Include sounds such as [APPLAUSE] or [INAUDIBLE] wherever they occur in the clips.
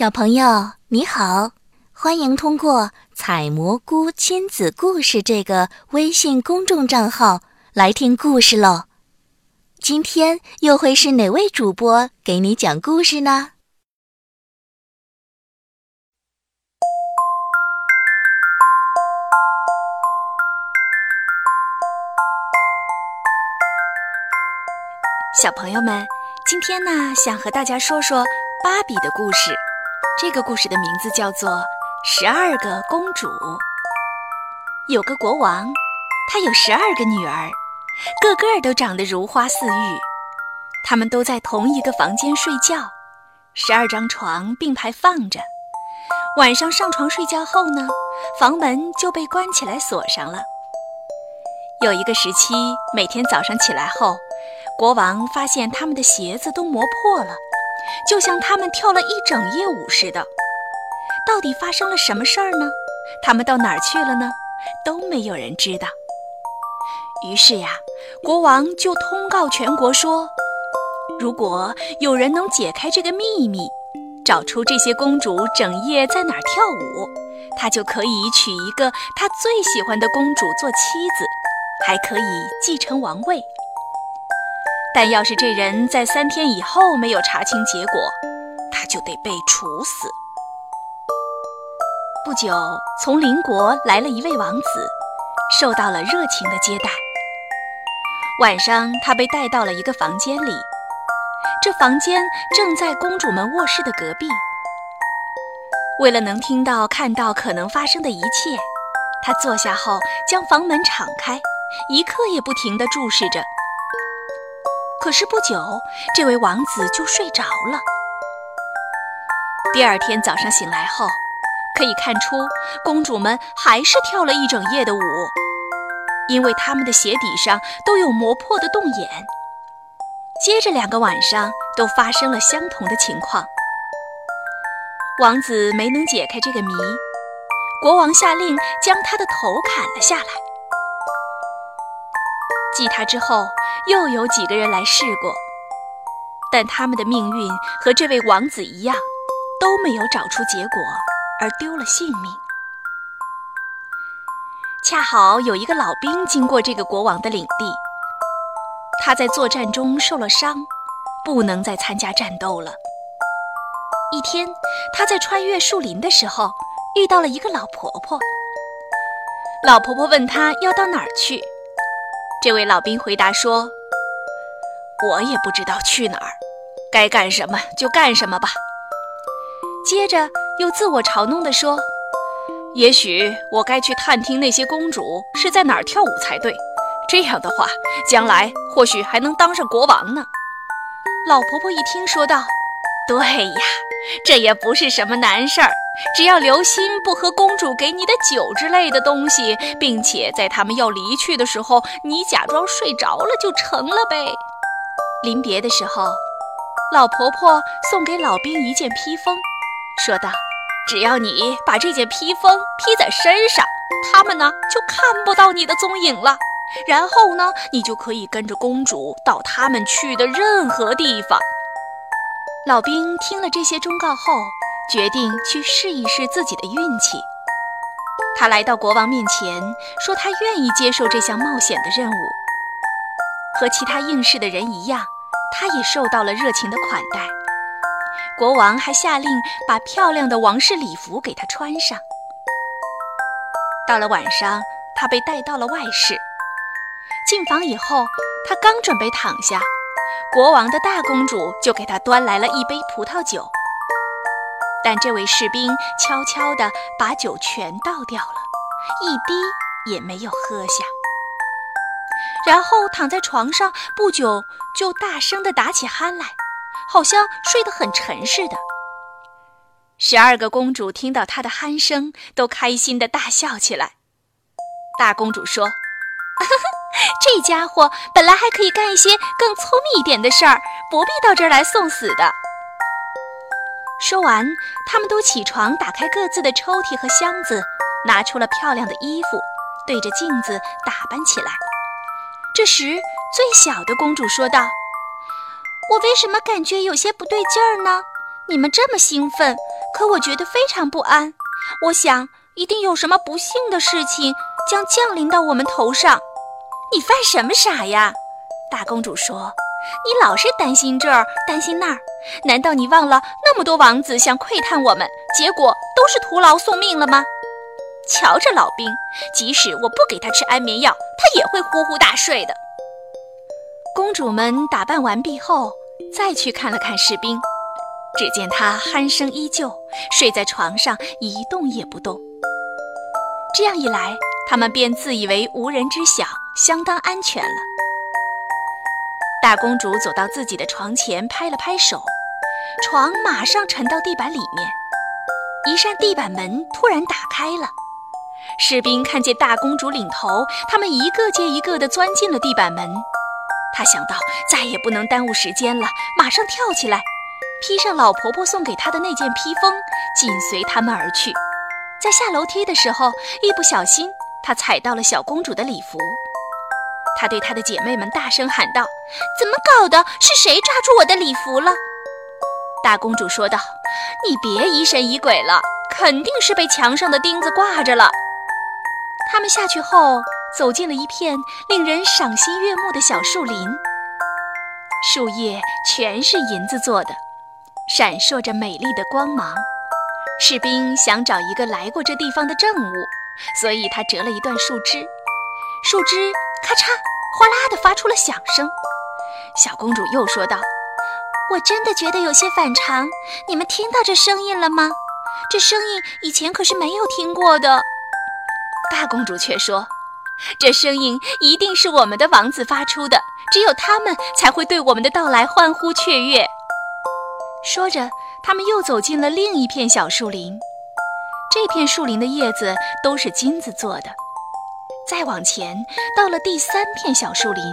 小朋友你好，欢迎通过“采蘑菇亲子故事”这个微信公众账号来听故事喽。今天又会是哪位主播给你讲故事呢？小朋友们，今天呢，想和大家说说芭比的故事。这个故事的名字叫做《十二个公主》。有个国王，他有十二个女儿，个个都长得如花似玉。他们都在同一个房间睡觉，十二张床并排放着。晚上上床睡觉后呢，房门就被关起来锁上了。有一个时期，每天早上起来后，国王发现他们的鞋子都磨破了。就像他们跳了一整夜舞似的，到底发生了什么事儿呢？他们到哪儿去了呢？都没有人知道。于是呀，国王就通告全国说：如果有人能解开这个秘密，找出这些公主整夜在哪儿跳舞，他就可以娶一个他最喜欢的公主做妻子，还可以继承王位。但要是这人在三天以后没有查清结果，他就得被处死。不久，从邻国来了一位王子，受到了热情的接待。晚上，他被带到了一个房间里，这房间正在公主们卧室的隔壁。为了能听到、看到可能发生的一切，他坐下后将房门敞开，一刻也不停地注视着。可是不久，这位王子就睡着了。第二天早上醒来后，可以看出公主们还是跳了一整夜的舞，因为她们的鞋底上都有磨破的洞眼。接着两个晚上都发生了相同的情况。王子没能解开这个谜，国王下令将他的头砍了下来。继他之后。又有几个人来试过，但他们的命运和这位王子一样，都没有找出结果，而丢了性命。恰好有一个老兵经过这个国王的领地，他在作战中受了伤，不能再参加战斗了。一天，他在穿越树林的时候，遇到了一个老婆婆。老婆婆问他要到哪儿去。这位老兵回答说：“我也不知道去哪儿，该干什么就干什么吧。”接着又自我嘲弄地说：“也许我该去探听那些公主是在哪儿跳舞才对，这样的话，将来或许还能当上国王呢。”老婆婆一听，说道：“对呀，这也不是什么难事儿。”只要留心不喝公主给你的酒之类的东西，并且在他们要离去的时候，你假装睡着了就成了呗。临别的时候，老婆婆送给老兵一件披风，说道：“只要你把这件披风披在身上，他们呢就看不到你的踪影了。然后呢，你就可以跟着公主到他们去的任何地方。”老兵听了这些忠告后。决定去试一试自己的运气。他来到国王面前，说他愿意接受这项冒险的任务。和其他应试的人一样，他也受到了热情的款待。国王还下令把漂亮的王室礼服给他穿上。到了晚上，他被带到了外室。进房以后，他刚准备躺下，国王的大公主就给他端来了一杯葡萄酒。但这位士兵悄悄地把酒全倒掉了，一滴也没有喝下。然后躺在床上，不久就大声地打起鼾来，好像睡得很沉似的。十二个公主听到他的鼾声，都开心地大笑起来。大公主说：“ [LAUGHS] 这家伙本来还可以干一些更聪明一点的事儿，不必到这儿来送死的。”说完，他们都起床，打开各自的抽屉和箱子，拿出了漂亮的衣服，对着镜子打扮起来。这时，最小的公主说道：“我为什么感觉有些不对劲儿呢？你们这么兴奋，可我觉得非常不安。我想，一定有什么不幸的事情将降临到我们头上。你犯什么傻呀？大公主说：“你老是担心这儿，担心那儿。难道你忘了那么多王子想窥探我们，结果都是徒劳送命了吗？瞧这老兵，即使我不给他吃安眠药，他也会呼呼大睡的。”公主们打扮完毕后，再去看了看士兵，只见他鼾声依旧，睡在床上一动也不动。这样一来，他们便自以为无人知晓，相当安全了。大公主走到自己的床前，拍了拍手，床马上沉到地板里面。一扇地板门突然打开了，士兵看见大公主领头，他们一个接一个地钻进了地板门。他想到再也不能耽误时间了，马上跳起来，披上老婆婆送给他的那件披风，紧随他们而去。在下楼梯的时候，一不小心，他踩到了小公主的礼服。他对他的姐妹们大声喊道：“怎么搞的？是谁抓住我的礼服了？”大公主说道：“你别疑神疑鬼了，肯定是被墙上的钉子挂着了。”他们下去后。走进了一片令人赏心悦目的小树林，树叶全是银子做的，闪烁着美丽的光芒。士兵想找一个来过这地方的证物，所以他折了一段树枝，树枝咔嚓哗啦的发出了响声。小公主又说道：“我真的觉得有些反常，你们听到这声音了吗？这声音以前可是没有听过的。”大公主却说。这声音一定是我们的王子发出的，只有他们才会对我们的到来欢呼雀跃。说着，他们又走进了另一片小树林。这片树林的叶子都是金子做的。再往前，到了第三片小树林，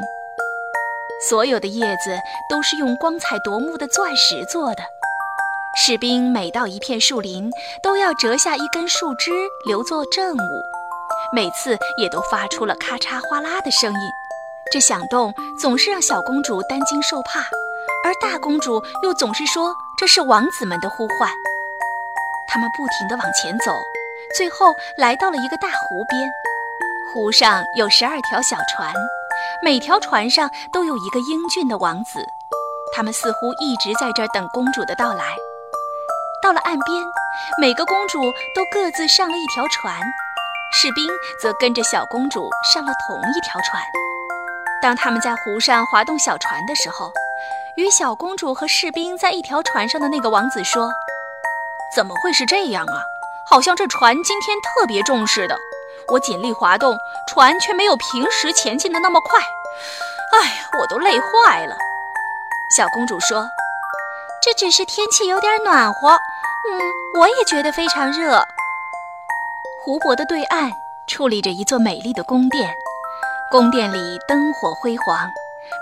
所有的叶子都是用光彩夺目的钻石做的。士兵每到一片树林，都要折下一根树枝留作证物。每次也都发出了咔嚓哗啦的声音，这响动总是让小公主担惊受怕，而大公主又总是说这是王子们的呼唤。他们不停地往前走，最后来到了一个大湖边，湖上有十二条小船，每条船上都有一个英俊的王子，他们似乎一直在这儿等公主的到来。到了岸边，每个公主都各自上了一条船。士兵则跟着小公主上了同一条船。当他们在湖上划动小船的时候，与小公主和士兵在一条船上的那个王子说：“怎么会是这样啊？好像这船今天特别重似的。我尽力滑动，船却没有平时前进的那么快。哎呀，我都累坏了。”小公主说：“这只是天气有点暖和。嗯，我也觉得非常热。”湖泊的对岸矗立着一座美丽的宫殿，宫殿里灯火辉煌，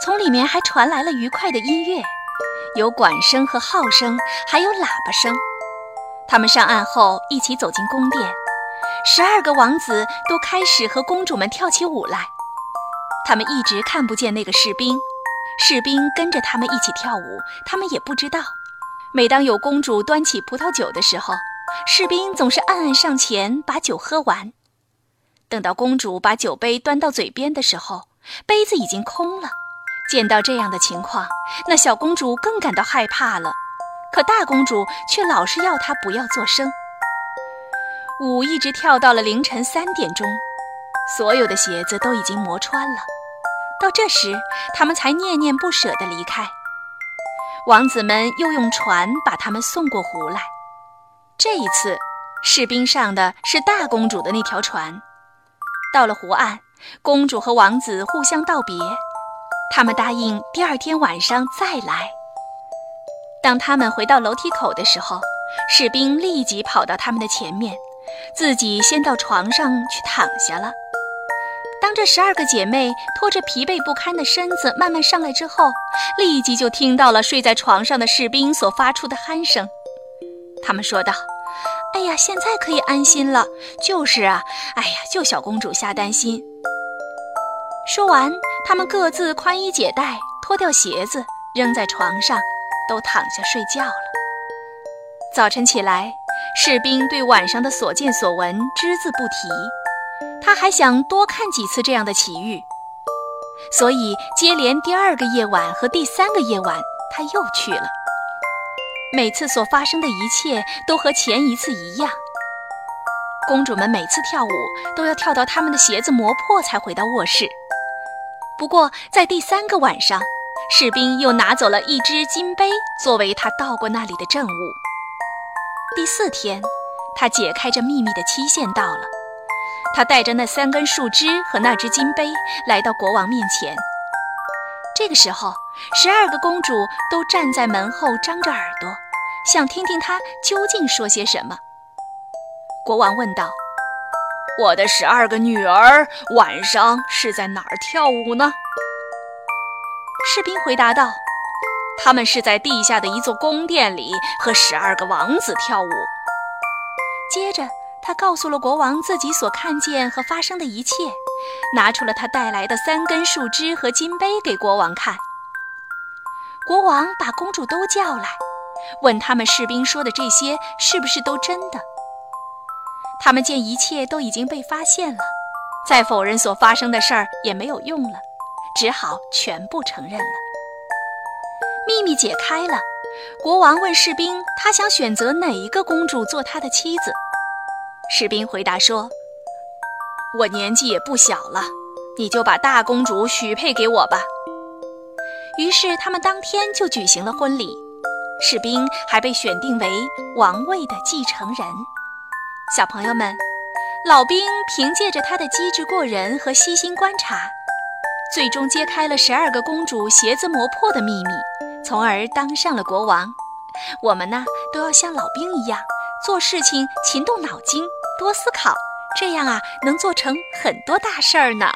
从里面还传来了愉快的音乐，有管声和号声，还有喇叭声。他们上岸后一起走进宫殿，十二个王子都开始和公主们跳起舞来。他们一直看不见那个士兵，士兵跟着他们一起跳舞，他们也不知道。每当有公主端起葡萄酒的时候，士兵总是暗暗上前把酒喝完，等到公主把酒杯端到嘴边的时候，杯子已经空了。见到这样的情况，那小公主更感到害怕了。可大公主却老是要她不要作声。舞一直跳到了凌晨三点钟，所有的鞋子都已经磨穿了。到这时，他们才念念不舍地离开。王子们又用船把他们送过湖来。这一次，士兵上的是大公主的那条船。到了湖岸，公主和王子互相道别，他们答应第二天晚上再来。当他们回到楼梯口的时候，士兵立即跑到他们的前面，自己先到床上去躺下了。当这十二个姐妹拖着疲惫不堪的身子慢慢上来之后，立即就听到了睡在床上的士兵所发出的鼾声。他们说道：“哎呀，现在可以安心了。就是啊，哎呀，就小公主瞎担心。”说完，他们各自宽衣解带，脱掉鞋子，扔在床上，都躺下睡觉了。早晨起来，士兵对晚上的所见所闻只字不提，他还想多看几次这样的奇遇，所以接连第二个夜晚和第三个夜晚，他又去了。每次所发生的一切都和前一次一样。公主们每次跳舞都要跳到她们的鞋子磨破才回到卧室。不过，在第三个晚上，士兵又拿走了一只金杯作为他到过那里的证物。第四天，他解开这秘密的期限到了。他带着那三根树枝和那只金杯来到国王面前。这个时候，十二个公主都站在门后，张着耳朵，想听听他究竟说些什么。国王问道：“我的十二个女儿晚上是在哪儿跳舞呢？”士兵回答道：“他们是在地下的一座宫殿里和十二个王子跳舞。”接着，他告诉了国王自己所看见和发生的一切，拿出了他带来的三根树枝和金杯给国王看。国王把公主都叫来，问他们士兵说的这些是不是都真的。他们见一切都已经被发现了，再否认所发生的事儿也没有用了，只好全部承认了。秘密解开了，国王问士兵：“他想选择哪一个公主做他的妻子？”士兵回答说：“我年纪也不小了，你就把大公主许配给我吧。”于是他们当天就举行了婚礼，士兵还被选定为王位的继承人。小朋友们，老兵凭借着他的机智过人和细心观察，最终揭开了十二个公主鞋子磨破的秘密，从而当上了国王。我们呢，都要像老兵一样，做事情勤动脑筋，多思考，这样啊，能做成很多大事儿呢。